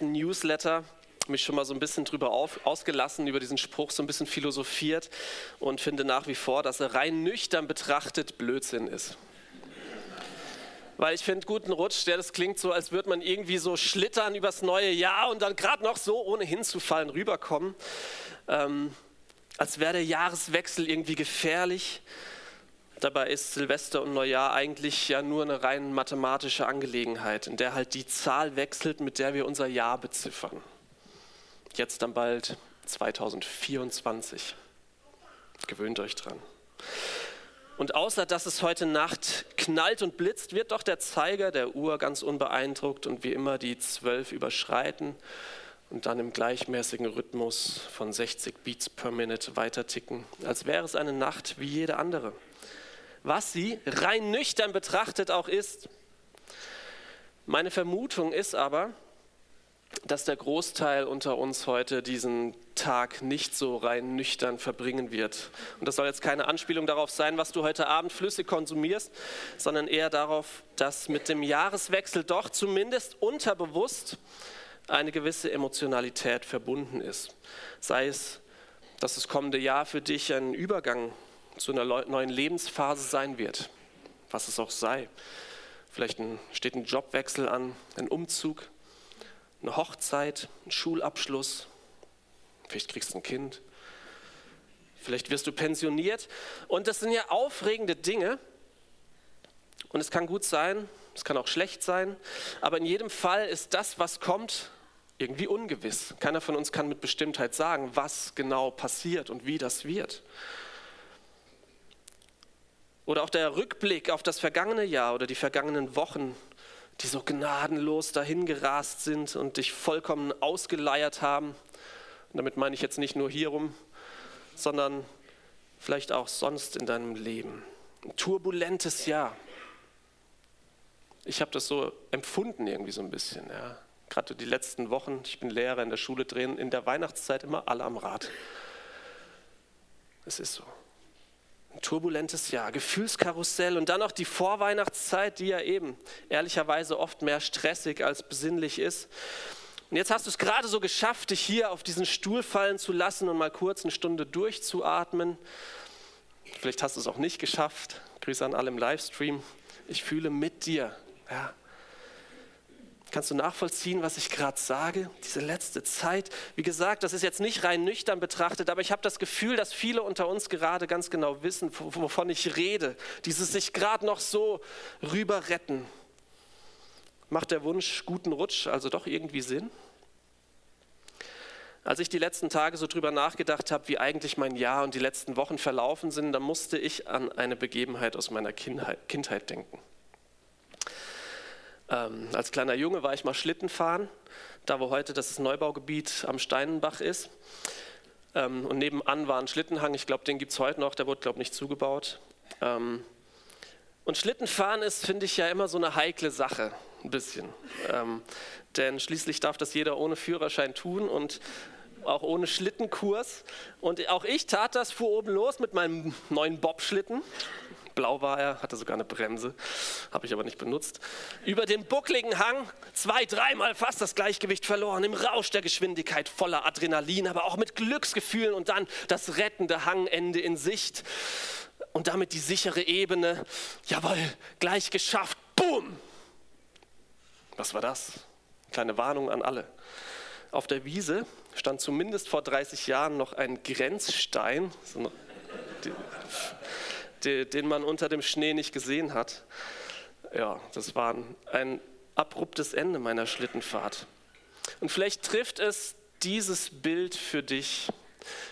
Newsletter mich schon mal so ein bisschen drüber auf, ausgelassen, über diesen Spruch so ein bisschen philosophiert und finde nach wie vor, dass er rein nüchtern betrachtet Blödsinn ist. Weil ich finde, guten Rutsch, der das klingt so, als würde man irgendwie so schlittern übers neue Jahr und dann gerade noch so, ohne hinzufallen, rüberkommen. Ähm, als wäre der Jahreswechsel irgendwie gefährlich. Dabei ist Silvester und Neujahr eigentlich ja nur eine rein mathematische Angelegenheit, in der halt die Zahl wechselt, mit der wir unser Jahr beziffern. Jetzt dann bald 2024. Gewöhnt euch dran. Und außer dass es heute Nacht knallt und blitzt, wird doch der Zeiger der Uhr ganz unbeeindruckt und wie immer die zwölf überschreiten und dann im gleichmäßigen Rhythmus von 60 Beats per Minute weiter ticken, als wäre es eine Nacht wie jede andere was sie rein nüchtern betrachtet auch ist. Meine Vermutung ist aber, dass der Großteil unter uns heute diesen Tag nicht so rein nüchtern verbringen wird. Und das soll jetzt keine Anspielung darauf sein, was du heute Abend flüssig konsumierst, sondern eher darauf, dass mit dem Jahreswechsel doch zumindest unterbewusst eine gewisse Emotionalität verbunden ist. Sei es, dass das kommende Jahr für dich ein Übergang zu einer neuen Lebensphase sein wird, was es auch sei. Vielleicht steht ein Jobwechsel an, ein Umzug, eine Hochzeit, ein Schulabschluss, vielleicht kriegst du ein Kind, vielleicht wirst du pensioniert. Und das sind ja aufregende Dinge. Und es kann gut sein, es kann auch schlecht sein, aber in jedem Fall ist das, was kommt, irgendwie ungewiss. Keiner von uns kann mit Bestimmtheit sagen, was genau passiert und wie das wird. Oder auch der Rückblick auf das vergangene Jahr oder die vergangenen Wochen, die so gnadenlos dahingerast sind und dich vollkommen ausgeleiert haben. Und damit meine ich jetzt nicht nur hierum, sondern vielleicht auch sonst in deinem Leben. Ein turbulentes Jahr. Ich habe das so empfunden irgendwie so ein bisschen. Ja. Gerade die letzten Wochen, ich bin Lehrer in der Schule, drehen in der Weihnachtszeit immer alle am Rad. Es ist so. Ein turbulentes Jahr, Gefühlskarussell und dann noch die Vorweihnachtszeit, die ja eben ehrlicherweise oft mehr stressig als besinnlich ist. Und jetzt hast du es gerade so geschafft, dich hier auf diesen Stuhl fallen zu lassen und mal kurz eine Stunde durchzuatmen. Vielleicht hast du es auch nicht geschafft. Grüße an alle im Livestream. Ich fühle mit dir. Ja, Kannst du nachvollziehen, was ich gerade sage? Diese letzte Zeit. Wie gesagt, das ist jetzt nicht rein nüchtern betrachtet, aber ich habe das Gefühl, dass viele unter uns gerade ganz genau wissen, wovon ich rede. Dieses sich gerade noch so rüber retten. Macht der Wunsch guten Rutsch also doch irgendwie Sinn? Als ich die letzten Tage so drüber nachgedacht habe, wie eigentlich mein Jahr und die letzten Wochen verlaufen sind, dann musste ich an eine Begebenheit aus meiner Kindheit denken. Ähm, als kleiner Junge war ich mal Schlitten fahren, da wo heute das Neubaugebiet am Steinenbach ist. Ähm, und nebenan war ein Schlittenhang, ich glaube, den gibt es heute noch, der wurde, glaube ich, nicht zugebaut. Ähm, und Schlittenfahren ist, finde ich, ja immer so eine heikle Sache, ein bisschen. Ähm, denn schließlich darf das jeder ohne Führerschein tun und auch ohne Schlittenkurs. Und auch ich tat das, fuhr oben los mit meinem neuen Bobschlitten blau war er, hatte sogar eine Bremse, habe ich aber nicht benutzt. Über den buckligen Hang zwei, dreimal fast das Gleichgewicht verloren, im Rausch der Geschwindigkeit, voller Adrenalin, aber auch mit Glücksgefühlen und dann das rettende Hangende in Sicht und damit die sichere Ebene. Jawohl, gleich geschafft, boom! Was war das? Kleine Warnung an alle. Auf der Wiese stand zumindest vor 30 Jahren noch ein Grenzstein, so eine, die, den man unter dem Schnee nicht gesehen hat. Ja, das war ein abruptes Ende meiner Schlittenfahrt. Und vielleicht trifft es dieses Bild für dich.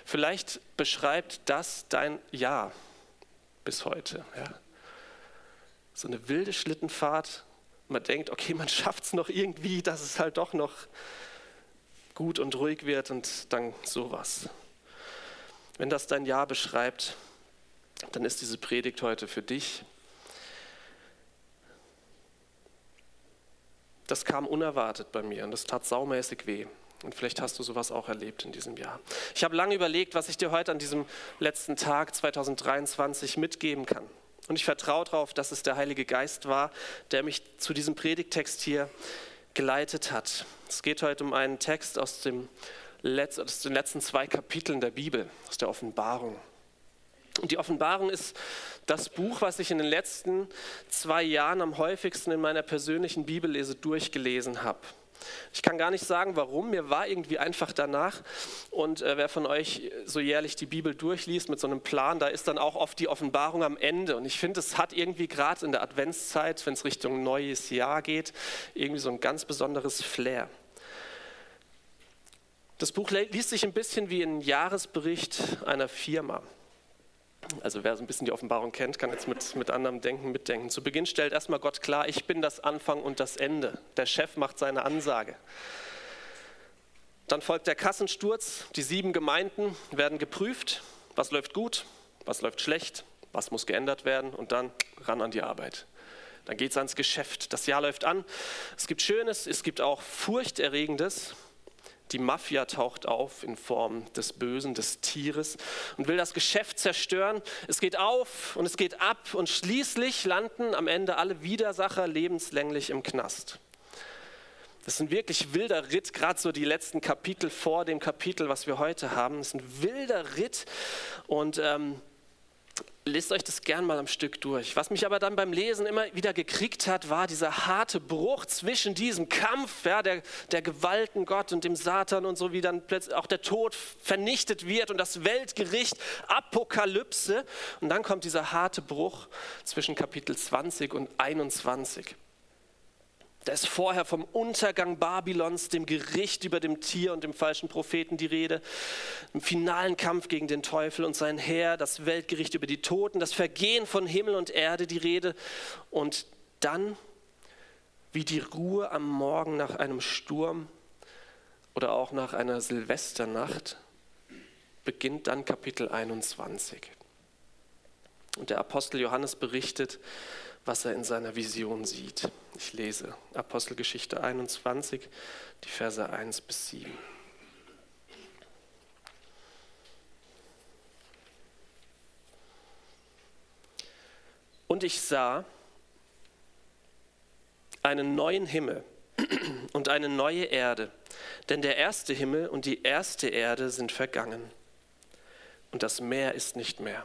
Vielleicht beschreibt das dein Jahr bis heute. Ja. So eine wilde Schlittenfahrt. Man denkt, okay, man schafft es noch irgendwie, dass es halt doch noch gut und ruhig wird und dann sowas. Wenn das dein Jahr beschreibt, dann ist diese Predigt heute für dich. Das kam unerwartet bei mir und das tat saumäßig weh. Und vielleicht hast du sowas auch erlebt in diesem Jahr. Ich habe lange überlegt, was ich dir heute an diesem letzten Tag 2023 mitgeben kann. Und ich vertraue darauf, dass es der Heilige Geist war, der mich zu diesem Predigtext hier geleitet hat. Es geht heute um einen Text aus, dem Letz-, aus den letzten zwei Kapiteln der Bibel, aus der Offenbarung. Und die Offenbarung ist das Buch, was ich in den letzten zwei Jahren am häufigsten in meiner persönlichen Bibellese durchgelesen habe. Ich kann gar nicht sagen, warum. Mir war irgendwie einfach danach. Und äh, wer von euch so jährlich die Bibel durchliest mit so einem Plan, da ist dann auch oft die Offenbarung am Ende. Und ich finde, es hat irgendwie gerade in der Adventszeit, wenn es Richtung neues Jahr geht, irgendwie so ein ganz besonderes Flair. Das Buch liest sich ein bisschen wie ein Jahresbericht einer Firma. Also wer so ein bisschen die Offenbarung kennt, kann jetzt mit, mit anderem Denken mitdenken. Zu Beginn stellt erstmal Gott klar, ich bin das Anfang und das Ende. Der Chef macht seine Ansage. Dann folgt der Kassensturz. Die sieben Gemeinden werden geprüft. Was läuft gut, was läuft schlecht, was muss geändert werden und dann ran an die Arbeit. Dann geht es ans Geschäft. Das Jahr läuft an. Es gibt Schönes, es gibt auch Furchterregendes. Die Mafia taucht auf in Form des Bösen, des Tieres und will das Geschäft zerstören. Es geht auf und es geht ab und schließlich landen am Ende alle Widersacher lebenslänglich im Knast. Das ist ein wirklich wilder Ritt, gerade so die letzten Kapitel vor dem Kapitel, was wir heute haben. Das ist ein wilder Ritt und ähm, Lest euch das gern mal am Stück durch. Was mich aber dann beim Lesen immer wieder gekriegt hat, war dieser harte Bruch zwischen diesem Kampf ja, der, der Gewalten Gott und dem Satan und so, wie dann plötzlich auch der Tod vernichtet wird und das Weltgericht, Apokalypse. Und dann kommt dieser harte Bruch zwischen Kapitel 20 und 21. Da ist vorher vom Untergang Babylons, dem Gericht über dem Tier und dem falschen Propheten die Rede, im finalen Kampf gegen den Teufel und sein Heer, das Weltgericht über die Toten, das Vergehen von Himmel und Erde die Rede und dann wie die Ruhe am Morgen nach einem Sturm oder auch nach einer Silvesternacht beginnt dann Kapitel 21. Und der Apostel Johannes berichtet, was er in seiner Vision sieht. Ich lese Apostelgeschichte 21, die Verse 1 bis 7. Und ich sah einen neuen Himmel und eine neue Erde, denn der erste Himmel und die erste Erde sind vergangen und das Meer ist nicht mehr.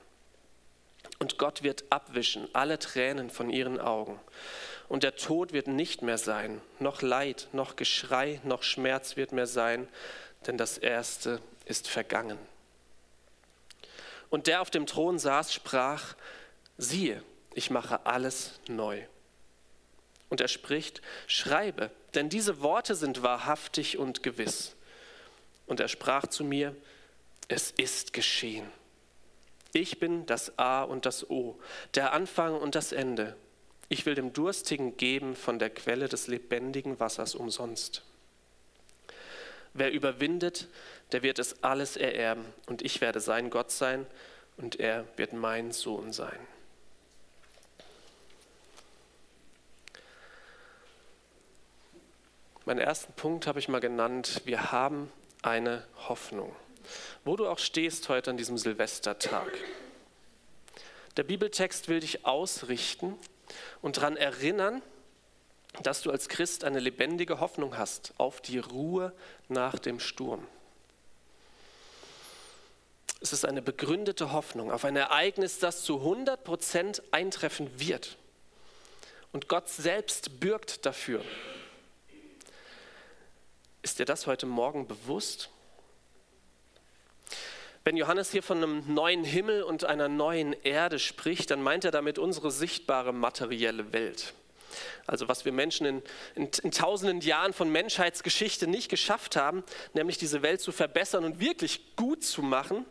Und Gott wird abwischen alle Tränen von ihren Augen. Und der Tod wird nicht mehr sein, noch Leid, noch Geschrei, noch Schmerz wird mehr sein, denn das Erste ist vergangen. Und der auf dem Thron saß, sprach, siehe, ich mache alles neu. Und er spricht, schreibe, denn diese Worte sind wahrhaftig und gewiss. Und er sprach zu mir, es ist geschehen. Ich bin das A und das O, der Anfang und das Ende. Ich will dem Durstigen geben von der Quelle des lebendigen Wassers umsonst. Wer überwindet, der wird es alles ererben, und ich werde sein Gott sein, und er wird mein Sohn sein. Meinen ersten Punkt habe ich mal genannt, wir haben eine Hoffnung wo du auch stehst heute an diesem Silvestertag. Der Bibeltext will dich ausrichten und daran erinnern, dass du als Christ eine lebendige Hoffnung hast auf die Ruhe nach dem Sturm. Es ist eine begründete Hoffnung auf ein Ereignis, das zu 100 Prozent eintreffen wird. Und Gott selbst bürgt dafür. Ist dir das heute Morgen bewusst? Wenn Johannes hier von einem neuen Himmel und einer neuen Erde spricht, dann meint er damit unsere sichtbare materielle Welt. Also was wir Menschen in, in, in, tausenden Jahren von Menschheitsgeschichte nicht geschafft haben, nämlich diese Welt zu verbessern und wirklich gut zu machen,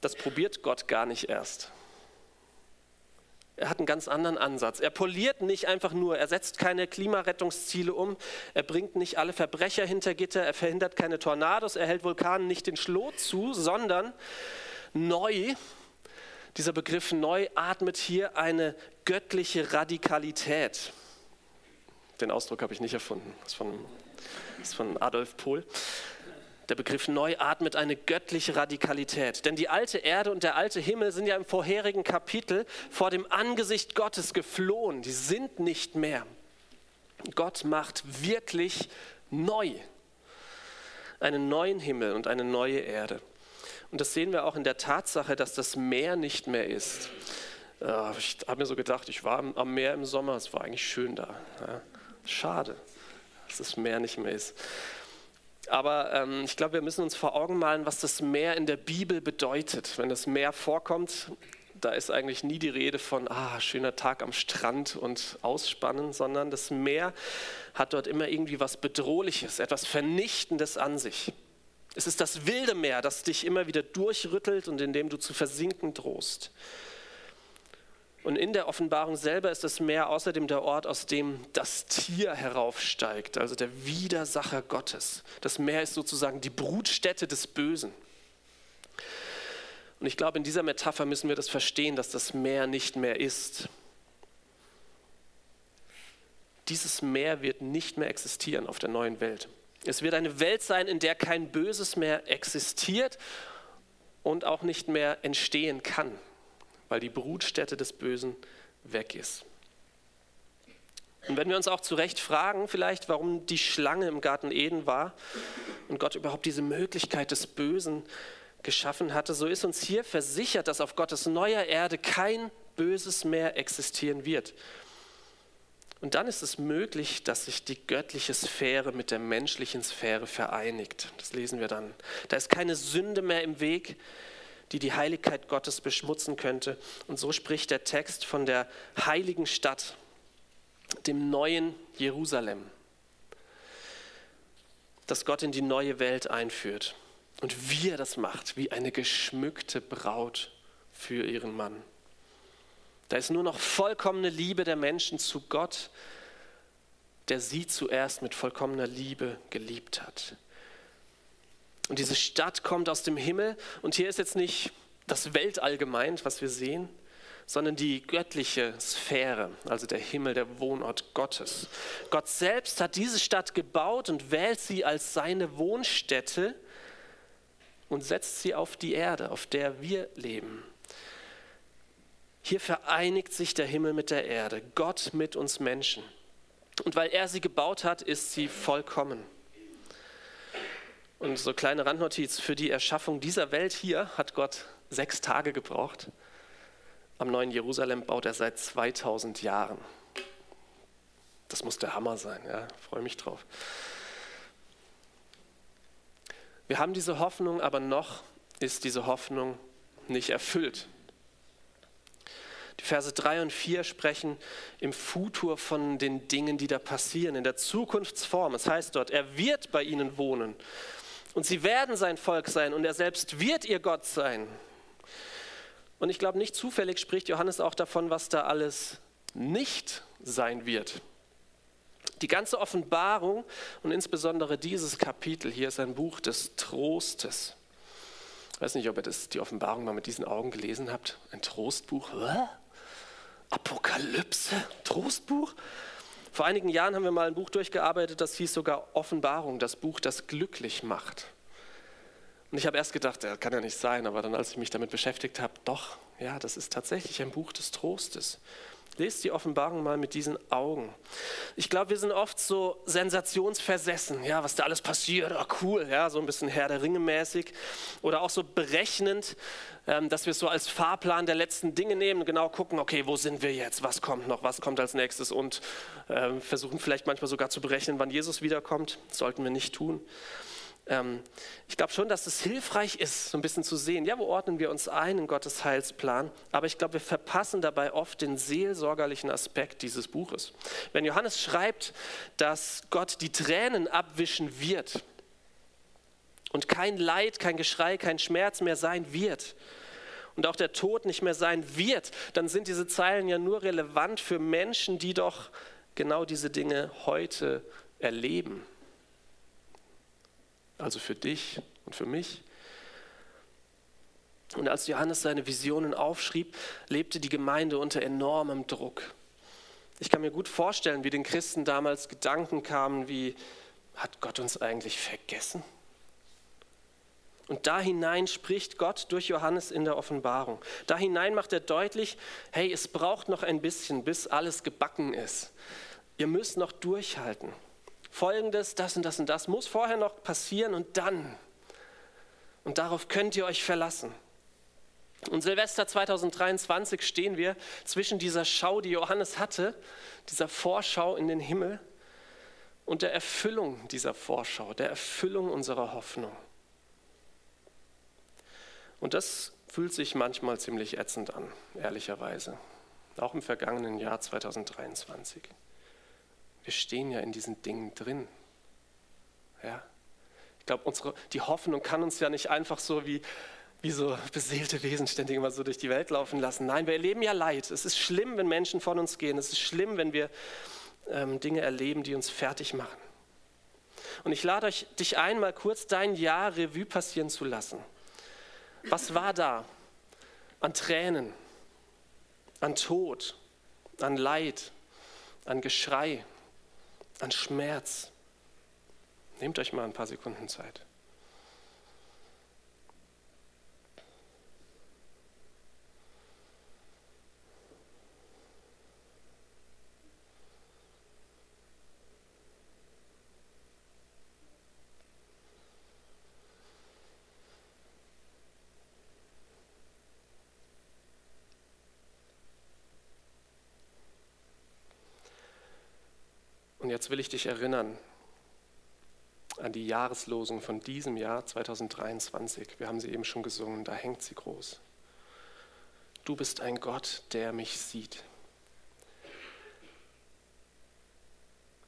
das probiert Gott gar nicht erst. Er hat einen ganz anderen Ansatz. Er poliert nicht einfach nur, er setzt keine Klimarettungsziele um, er bringt nicht alle Verbrecher hinter Gitter, er verhindert keine Tornados, er hält Vulkanen nicht den Schlot zu, sondern neu, dieser Begriff neu atmet hier eine göttliche Radikalität. Den Ausdruck habe ich nicht erfunden, das ist von, das ist von Adolf Pohl. Der Begriff neu atmet eine göttliche Radikalität. Denn die alte Erde und der alte Himmel sind ja im vorherigen Kapitel vor dem Angesicht Gottes geflohen. Die sind nicht mehr. Gott macht wirklich neu. Einen neuen Himmel und eine neue Erde. Und das sehen wir auch in der Tatsache, dass das Meer nicht mehr ist. Ich habe mir so gedacht, ich war am Meer im Sommer, es war eigentlich schön da. Schade, dass das Meer nicht mehr ist. Aber ähm, ich glaube, wir müssen uns vor Augen malen, was das Meer in der Bibel bedeutet. Wenn das Meer vorkommt, da ist eigentlich nie die Rede von, ah, schöner Tag am Strand und Ausspannen, sondern das Meer hat dort immer irgendwie was Bedrohliches, etwas Vernichtendes an sich. Es ist das wilde Meer, das dich immer wieder durchrüttelt und in dem du zu versinken drohst. Und in der Offenbarung selber ist das Meer außerdem der Ort, aus dem das Tier heraufsteigt, also der Widersacher Gottes. Das Meer ist sozusagen die Brutstätte des Bösen. Und ich glaube, in dieser Metapher müssen wir das verstehen, dass das Meer nicht mehr ist. Dieses Meer wird nicht mehr existieren auf der neuen Welt. Es wird eine Welt sein, in der kein Böses mehr existiert und auch nicht mehr entstehen kann weil die Brutstätte des Bösen weg ist. Und wenn wir uns auch zu Recht fragen, vielleicht, warum die Schlange im Garten Eden war und Gott überhaupt diese Möglichkeit des Bösen geschaffen hatte, so ist uns hier versichert, dass auf Gottes neuer Erde kein Böses mehr existieren wird. Und dann ist es möglich, dass sich die göttliche Sphäre mit der menschlichen Sphäre vereinigt. Das lesen wir dann. Da ist keine Sünde mehr im Weg, die die Heiligkeit Gottes beschmutzen könnte. Und so spricht der Text von der heiligen Stadt, dem neuen Jerusalem, das Gott in die neue Welt einführt. Und wie er das macht, wie eine geschmückte Braut für ihren Mann. Da ist nur noch vollkommene Liebe der Menschen zu Gott, der sie zuerst mit vollkommener Liebe geliebt hat. Und diese Stadt kommt aus dem Himmel. Und hier ist jetzt nicht das Weltall gemeint, was wir sehen, sondern die göttliche Sphäre, also der Himmel, der Wohnort Gottes. Gott selbst hat diese Stadt gebaut und wählt sie als seine Wohnstätte und setzt sie auf die Erde, auf der wir leben. Hier vereinigt sich der Himmel mit der Erde, Gott mit uns Menschen. Und weil er sie gebaut hat, ist sie vollkommen. Und so kleine Randnotiz, für die Erschaffung dieser Welt hier hat Gott sechs Tage gebraucht. Am neuen Jerusalem baut er seit 2000 Jahren. Das muss der Hammer sein, ja, freue mich drauf. Wir haben diese Hoffnung, aber noch ist diese Hoffnung nicht erfüllt. Die Verse 3 und 4 sprechen im Futur von den Dingen, die da passieren, in der Zukunftsform. Es heißt dort, er wird bei ihnen wohnen und sie werden sein Volk sein und er selbst wird ihr Gott sein. Und ich glaube, nicht zufällig spricht Johannes auch davon, was da alles nicht sein wird. Die ganze Offenbarung und insbesondere dieses Kapitel hier ist ein Buch des Trostes. Ich weiß nicht, ob ihr das, die Offenbarung mal mit diesen Augen gelesen habt. Ein Trostbuch. Apokalypse, Trostbuch. Vor einigen Jahren haben wir mal ein Buch durchgearbeitet, das hieß sogar Offenbarung, das Buch, das glücklich macht. Und ich habe erst gedacht, das kann ja nicht sein, aber dann, als ich mich damit beschäftigt habe, doch, ja, das ist tatsächlich ein Buch des Trostes. Lest die Offenbarung mal mit diesen Augen. Ich glaube, wir sind oft so sensationsversessen, ja, was da alles passiert, oh, cool, ja, so ein bisschen Herr der Ringe mäßig. Oder auch so berechnend, ähm, dass wir es so als Fahrplan der letzten Dinge nehmen, genau gucken, okay, wo sind wir jetzt, was kommt noch, was kommt als nächstes? Und ähm, versuchen vielleicht manchmal sogar zu berechnen, wann Jesus wiederkommt. Das sollten wir nicht tun ähm, ich glaube schon, dass es hilfreich ist, so ein bisschen zu sehen, ja, wo ordnen wir uns ein in Gottes Heilsplan, aber ich glaube, wir verpassen dabei oft den seelsorgerlichen Aspekt dieses Buches. Wenn Johannes schreibt, dass Gott die Tränen abwischen wird und kein Leid, kein Geschrei, kein Schmerz mehr sein wird, und auch der Tod nicht mehr sein wird, dann sind diese Zeilen ja nur relevant für Menschen, die doch genau diese Dinge heute erleben. Also für dich und für mich. Und als Johannes seine Visionen aufschrieb, lebte die Gemeinde unter enormem Druck. Ich kann mir gut vorstellen, wie den Christen damals Gedanken kamen wie, hat Gott uns eigentlich vergessen? Und da hinein spricht Gott durch Johannes in der Offenbarung. Da hinein macht er deutlich, hey, es braucht noch ein bisschen, bis alles gebacken ist. Ihr müsst noch durchhalten. Folgendes, das und das und das muss vorher noch passieren und dann. Und darauf könnt ihr euch verlassen. Und Silvester 2023 stehen wir zwischen dieser Schau, die Johannes hatte, dieser Vorschau in den Himmel und der Erfüllung dieser Vorschau, der Erfüllung unserer Hoffnung. Und das fühlt sich manchmal ziemlich ätzend an, ehrlicherweise, auch im vergangenen Jahr 2023. Wir stehen ja in diesen Dingen drin. Ja? Ich glaube, die Hoffnung kann uns ja nicht einfach so wie wie so beseelte Wesen ständig immer so durch die Welt laufen lassen. Nein, wir erleben ja Leid. Es ist schlimm, wenn Menschen von uns gehen. Es ist schlimm, wenn wir ähm, Dinge erleben, die uns fertig machen. Und ich lade euch, dich ein, mal kurz dein Jahr Revue passieren zu lassen. Was war da an Tränen, an Tod, an Leid, an Geschrei, an Schmerz? Nehmt euch mal ein paar Sekunden Zeit. Und jetzt will ich dich erinnern an die Jahreslosung von diesem Jahr 2023. Wir haben sie eben schon gesungen, da hängt sie groß. Du bist ein Gott, der mich sieht.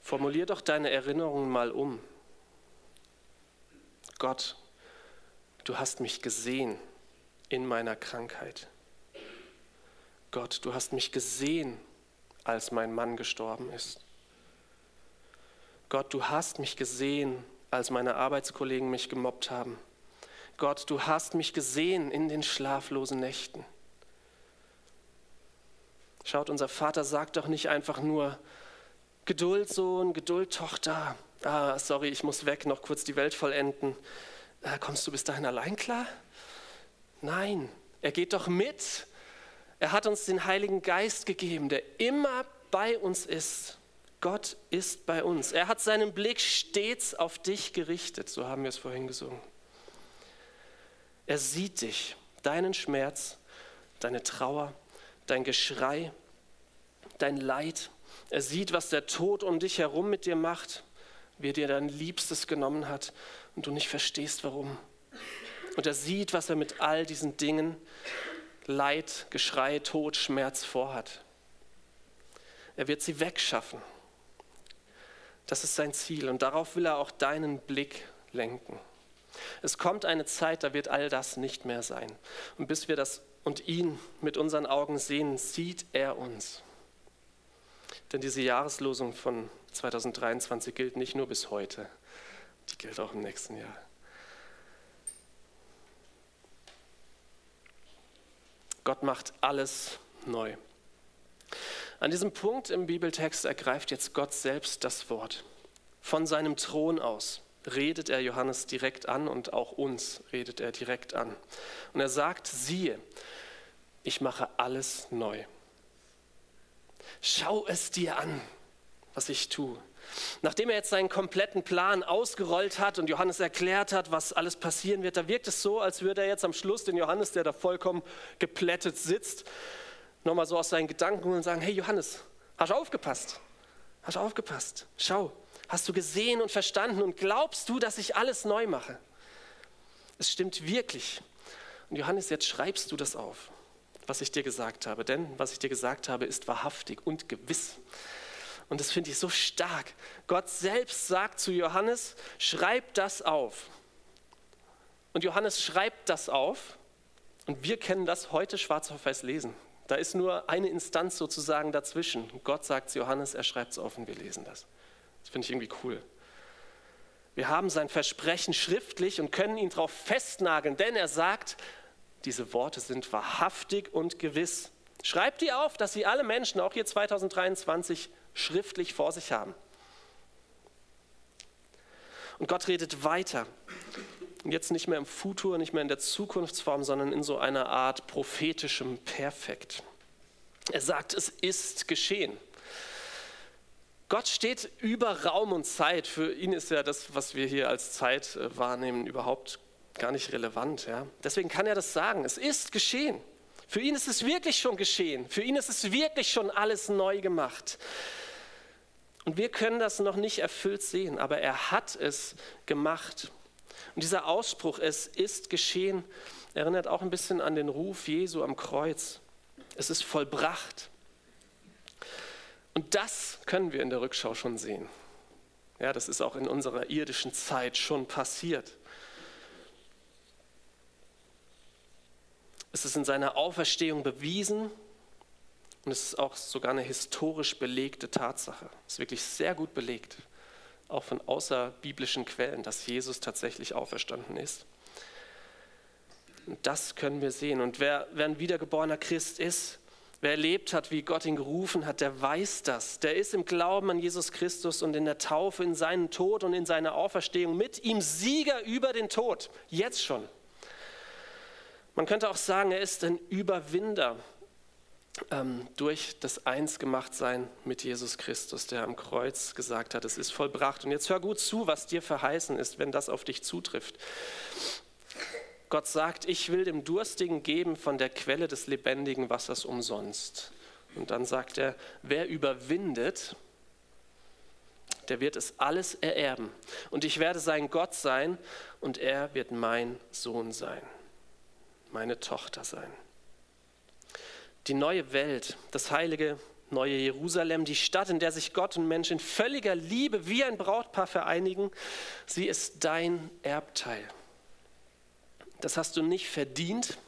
Formulier doch deine Erinnerungen mal um. Gott, du hast mich gesehen in meiner Krankheit. Gott, du hast mich gesehen, als mein Mann gestorben ist. Gott, du hast mich gesehen, als meine Arbeitskollegen mich gemobbt haben. Gott, du hast mich gesehen in den schlaflosen Nächten. Schaut, unser Vater sagt doch nicht einfach nur, Geduld, Sohn, Geduld, Tochter. Ah, sorry, ich muss weg, noch kurz die Welt vollenden. Ah, kommst du bis dahin allein klar? Nein, er geht doch mit. Er hat uns den Heiligen Geist gegeben, der immer bei uns ist. Gott ist bei uns. Er hat seinen Blick stets auf dich gerichtet, so haben wir es vorhin gesungen. Er sieht dich, deinen Schmerz, deine Trauer, dein Geschrei, dein Leid. Er sieht, was der Tod um dich herum mit dir macht, wie er dir dein Liebstes genommen hat und du nicht verstehst, warum. Und er sieht, was er mit all diesen Dingen, Leid, Geschrei, Tod, Schmerz vorhat. Er wird sie wegschaffen. Das ist sein Ziel und darauf will er auch deinen Blick lenken. Es kommt eine Zeit, da wird all das nicht mehr sein. Und bis wir das und ihn mit unseren Augen sehen, sieht er uns. Denn diese Jahreslosung von 2023 gilt nicht nur bis heute, die gilt auch im nächsten Jahr. Gott macht alles neu. An diesem Punkt im Bibeltext ergreift jetzt Gott selbst das Wort. Von seinem Thron aus redet er Johannes direkt an und auch uns redet er direkt an. Und er sagt, siehe, ich mache alles neu. Schau es dir an, was ich tue. Nachdem er jetzt seinen kompletten Plan ausgerollt hat und Johannes erklärt hat, was alles passieren wird, da wirkt es so, als würde er jetzt am Schluss den Johannes, der da vollkommen geplättet sitzt, nochmal so aus seinen Gedanken und sagen, hey Johannes, hast du aufgepasst? Hast du aufgepasst? Schau, hast du gesehen und verstanden und glaubst du, dass ich alles neu mache? Es stimmt wirklich. Und Johannes, jetzt schreibst du das auf, was ich dir gesagt habe. Denn was ich dir gesagt habe, ist wahrhaftig und gewiss. Und das finde ich so stark. Gott selbst sagt zu Johannes, schreib das auf. Und Johannes schreibt das auf Und wir kennen das heute schwarz auf weiß lesen. Da ist nur eine Instanz sozusagen dazwischen. Gott sagt es Johannes, er schreibt es und wir lesen das. Das finde ich irgendwie cool. Wir haben sein Versprechen schriftlich und können ihn darauf festnageln, denn er sagt, diese Worte sind wahrhaftig und gewiss. Schreibt die auf, dass sie alle Menschen, auch hier 2023, schriftlich vor sich haben. Und Gott redet weiter. Jetzt nicht mehr im Futur, nicht mehr in der Zukunftsform, sondern in so einer Art prophetischem Perfekt. Er sagt, es ist geschehen. Gott steht über Raum und Zeit. Für ihn ist ja das, was wir hier als Zeit äh, wahrnehmen, überhaupt gar nicht relevant. Ja? Deswegen kann er das sagen. Es ist geschehen. Für ihn ist es wirklich schon geschehen. Für ihn ist es wirklich schon alles neu gemacht. Und wir können das noch nicht erfüllt sehen, aber er hat es gemacht. Und dieser Ausspruch, es ist geschehen, erinnert auch ein bisschen an den Ruf Jesu am Kreuz. Es ist vollbracht. Und das können wir in der Rückschau schon sehen. Ja, das ist auch in unserer irdischen Zeit schon passiert. Es ist in seiner Auferstehung bewiesen und es ist auch sogar eine historisch belegte Tatsache. Es ist wirklich sehr gut belegt, auch von außerbiblischen Quellen, dass Jesus tatsächlich auferstanden ist. Und das können wir sehen. Und wer, wer ein wiedergeborener Christ ist, wer erlebt hat, wie Gott ihn gerufen hat, der weiß das. Der ist im Glauben an Jesus Christus und in der Taufe, in seinen Tod und in seiner Auferstehung mit ihm Sieger über den Tod. Jetzt schon. Man könnte auch sagen, er ist ein Überwinder ähm, durch das Einsgemachtsein mit Jesus Christus, der am Kreuz gesagt hat, es ist vollbracht. Und jetzt hör gut zu, was dir verheißen ist, wenn das auf dich zutrifft. Gott sagt, ich will dem Durstigen geben von der Quelle des lebendigen Wassers umsonst. Und dann sagt er, wer überwindet, der wird es alles ererben. Und ich werde sein Gott sein und er wird mein Sohn sein meine Tochter sein. Die neue Welt, das heilige neue Jerusalem, die Stadt, in der sich Gott und Mensch in völliger Liebe wie ein Brautpaar vereinigen, sie ist dein Erbteil. Das hast du nicht verdient,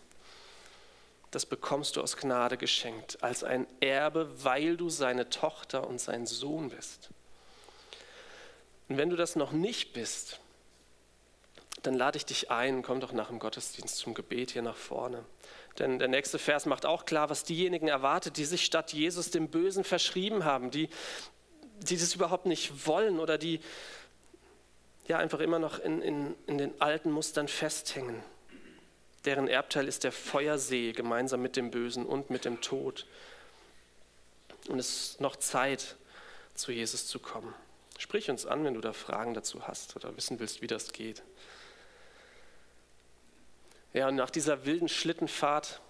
das bekommst du aus Gnade geschenkt, als ein Erbe, weil du seine Tochter und sein Sohn bist. Und wenn du das noch nicht bist, dann lade ich dich ein, komm doch nach dem Gottesdienst zum Gebet hier nach vorne. Denn der nächste Vers macht auch klar, was diejenigen erwartet, die sich statt Jesus dem Bösen verschrieben haben, die, die das überhaupt nicht wollen oder die ja einfach immer noch in, in, in den alten Mustern festhängen. Deren Erbteil ist der Feuersee gemeinsam mit dem Bösen und mit dem Tod. Und es ist noch Zeit, zu Jesus zu kommen. Sprich uns an, wenn du da Fragen dazu hast oder wissen willst, wie das geht. Ja, und nach dieser wilden Schlittenfahrt,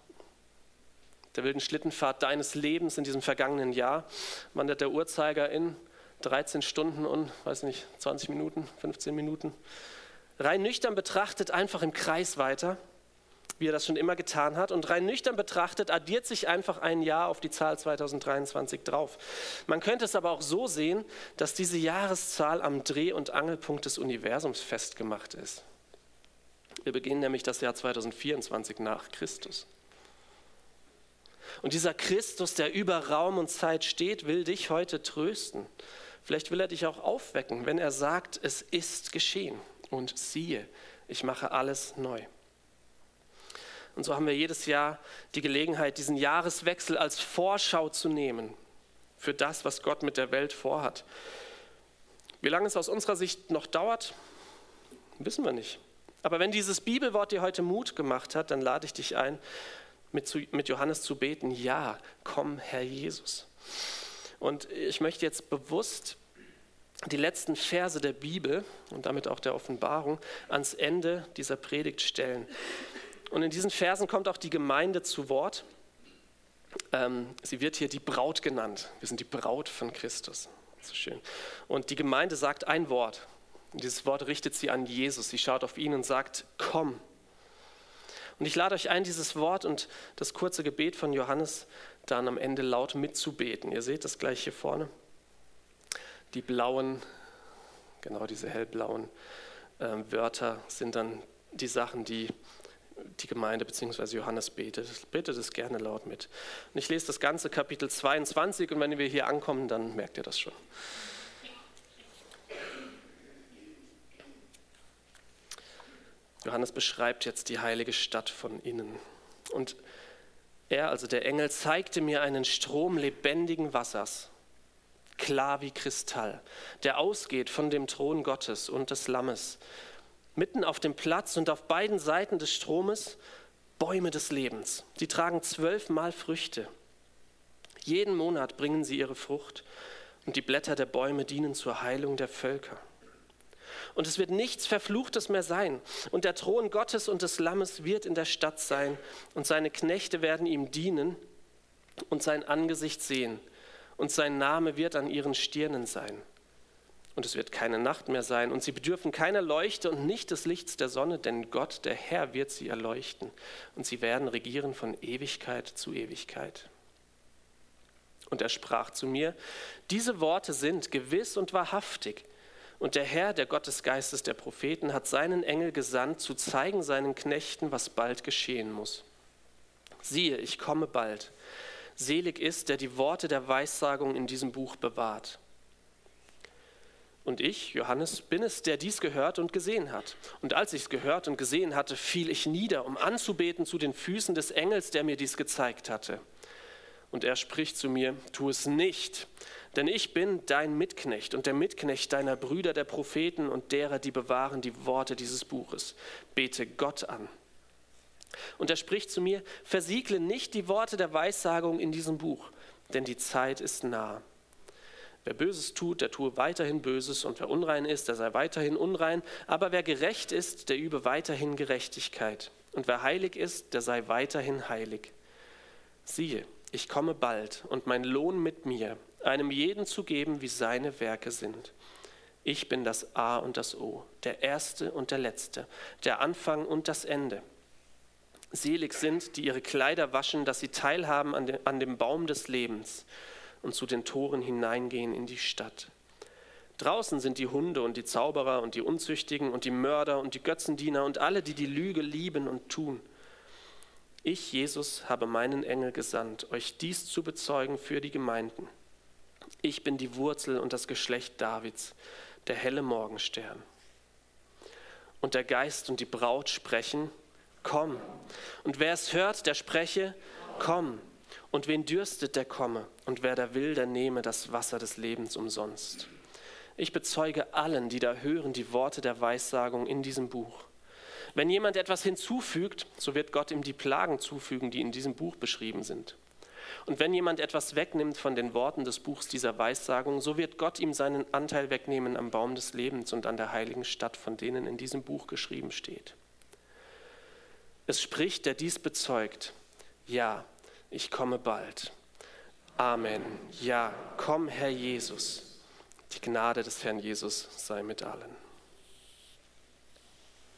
der wilden Schlittenfahrt deines Lebens in diesem vergangenen Jahr, wandert der Uhrzeiger in 13 Stunden und, weiß nicht, 20 Minuten, 15 Minuten, rein nüchtern betrachtet einfach im Kreis weiter, wie er das schon immer getan hat. Und rein nüchtern betrachtet addiert sich einfach ein Jahr auf die Zahl 2023 drauf. Man könnte es aber auch so sehen, dass diese Jahreszahl am Dreh- und Angelpunkt des Universums festgemacht ist. Wir beginnen nämlich das Jahr 2024 nach Christus. Und dieser Christus, der über Raum und Zeit steht, will dich heute trösten. Vielleicht will er dich auch aufwecken, wenn er sagt, es ist geschehen und siehe, ich mache alles neu. Und so haben wir jedes Jahr die Gelegenheit, diesen Jahreswechsel als Vorschau zu nehmen für das, was Gott mit der Welt vorhat. Wie lange es aus unserer Sicht noch dauert, wissen wir nicht. Aber wenn dieses Bibelwort dir heute Mut gemacht hat, dann lade ich dich ein, mit, zu, mit Johannes zu beten, ja, komm, Herr Jesus. Und ich möchte jetzt bewusst die letzten Verse der Bibel und damit auch der Offenbarung ans Ende dieser Predigt stellen. Und in diesen Versen kommt auch die Gemeinde zu Wort. Ähm, sie wird hier die Braut genannt. Wir sind die Braut von Christus. So schön. Und die Gemeinde sagt ein Wort. Dieses Wort richtet sie an Jesus. Sie schaut auf ihn und sagt, komm. Und ich lade euch ein, dieses Wort und das kurze Gebet von Johannes dann am Ende laut mitzubeten. Ihr seht das gleich hier vorne. Die blauen, genau diese hellblauen äh, Wörter sind dann die Sachen, die die Gemeinde bzw. Johannes betet. Betet es gerne laut mit. Und ich lese das ganze Kapitel 22 und wenn wir hier ankommen, dann merkt ihr das schon. Johannes beschreibt jetzt die heilige Stadt von innen. Und er, also der Engel, zeigte mir einen Strom lebendigen Wassers, klar wie Kristall, der ausgeht von dem Thron Gottes und des Lammes. Mitten auf dem Platz und auf beiden Seiten des Stromes Bäume des Lebens. Sie tragen zwölfmal Früchte. Jeden Monat bringen sie ihre Frucht und die Blätter der Bäume dienen zur Heilung der Völker. Und es wird nichts Verfluchtes mehr sein. Und der Thron Gottes und des Lammes wird in der Stadt sein. Und seine Knechte werden ihm dienen und sein Angesicht sehen. Und sein Name wird an ihren Stirnen sein. Und es wird keine Nacht mehr sein. Und sie bedürfen keiner Leuchte und nicht des Lichts der Sonne, denn Gott, der Herr, wird sie erleuchten. Und sie werden regieren von Ewigkeit zu Ewigkeit. Und er sprach zu mir, diese Worte sind gewiss und wahrhaftig. Und der Herr, der Gott des Geistes der Propheten, hat seinen Engel gesandt, zu zeigen seinen Knechten, was bald geschehen muss. Siehe, ich komme bald. Selig ist, der die Worte der Weissagung in diesem Buch bewahrt. Und ich, Johannes, bin es, der dies gehört und gesehen hat. Und als ich es gehört und gesehen hatte, fiel ich nieder, um anzubeten zu den Füßen des Engels, der mir dies gezeigt hatte. Und er spricht zu mir, tu es nicht, denn ich bin dein Mitknecht und der Mitknecht deiner Brüder, der Propheten und derer, die bewahren die Worte dieses Buches. Bete Gott an. Und er spricht zu mir, versiegle nicht die Worte der Weissagung in diesem Buch, denn die Zeit ist nah. Wer Böses tut, der tue weiterhin Böses, und wer unrein ist, der sei weiterhin unrein, aber wer gerecht ist, der übe weiterhin Gerechtigkeit, und wer heilig ist, der sei weiterhin heilig. Siehe, ich komme bald, und mein Lohn mit mir, einem jeden zu geben, wie seine Werke sind. Ich bin das A und das O, der Erste und der Letzte, der Anfang und das Ende. Selig sind, die ihre Kleider waschen, dass sie teilhaben an, an dem Baum des Lebens und zu den Toren hineingehen in die Stadt. Draußen sind die Hunde und die Zauberer und die Unzüchtigen und die Mörder und die Götzendiener und alle, die die Lüge lieben und tun. Ich, Jesus, habe meinen Engel gesandt, euch dies zu bezeugen für die Gemeinden. Ich bin die Wurzel und das Geschlecht Davids, der helle Morgenstern. Und der Geist und die Braut sprechen, komm. Und wer es hört, der spreche, komm. Und wen dürstet, der komme. Und wer da will, der nehme das Wasser des Lebens umsonst. Ich bezeuge allen, die da hören, die Worte der Weissagung in diesem Buch. Wenn jemand etwas hinzufügt, so wird Gott ihm die Plagen zufügen, die in diesem Buch beschrieben sind. Und wenn jemand etwas wegnimmt von den Worten des Buchs dieser Weissagung, so wird Gott ihm seinen Anteil wegnehmen am Baum des Lebens und an der heiligen Stadt, von denen in diesem Buch geschrieben steht. Es spricht, der dies bezeugt, ja, ich komme bald. Amen. Ja, komm, Herr Jesus. Die Gnade des Herrn Jesus sei mit allen.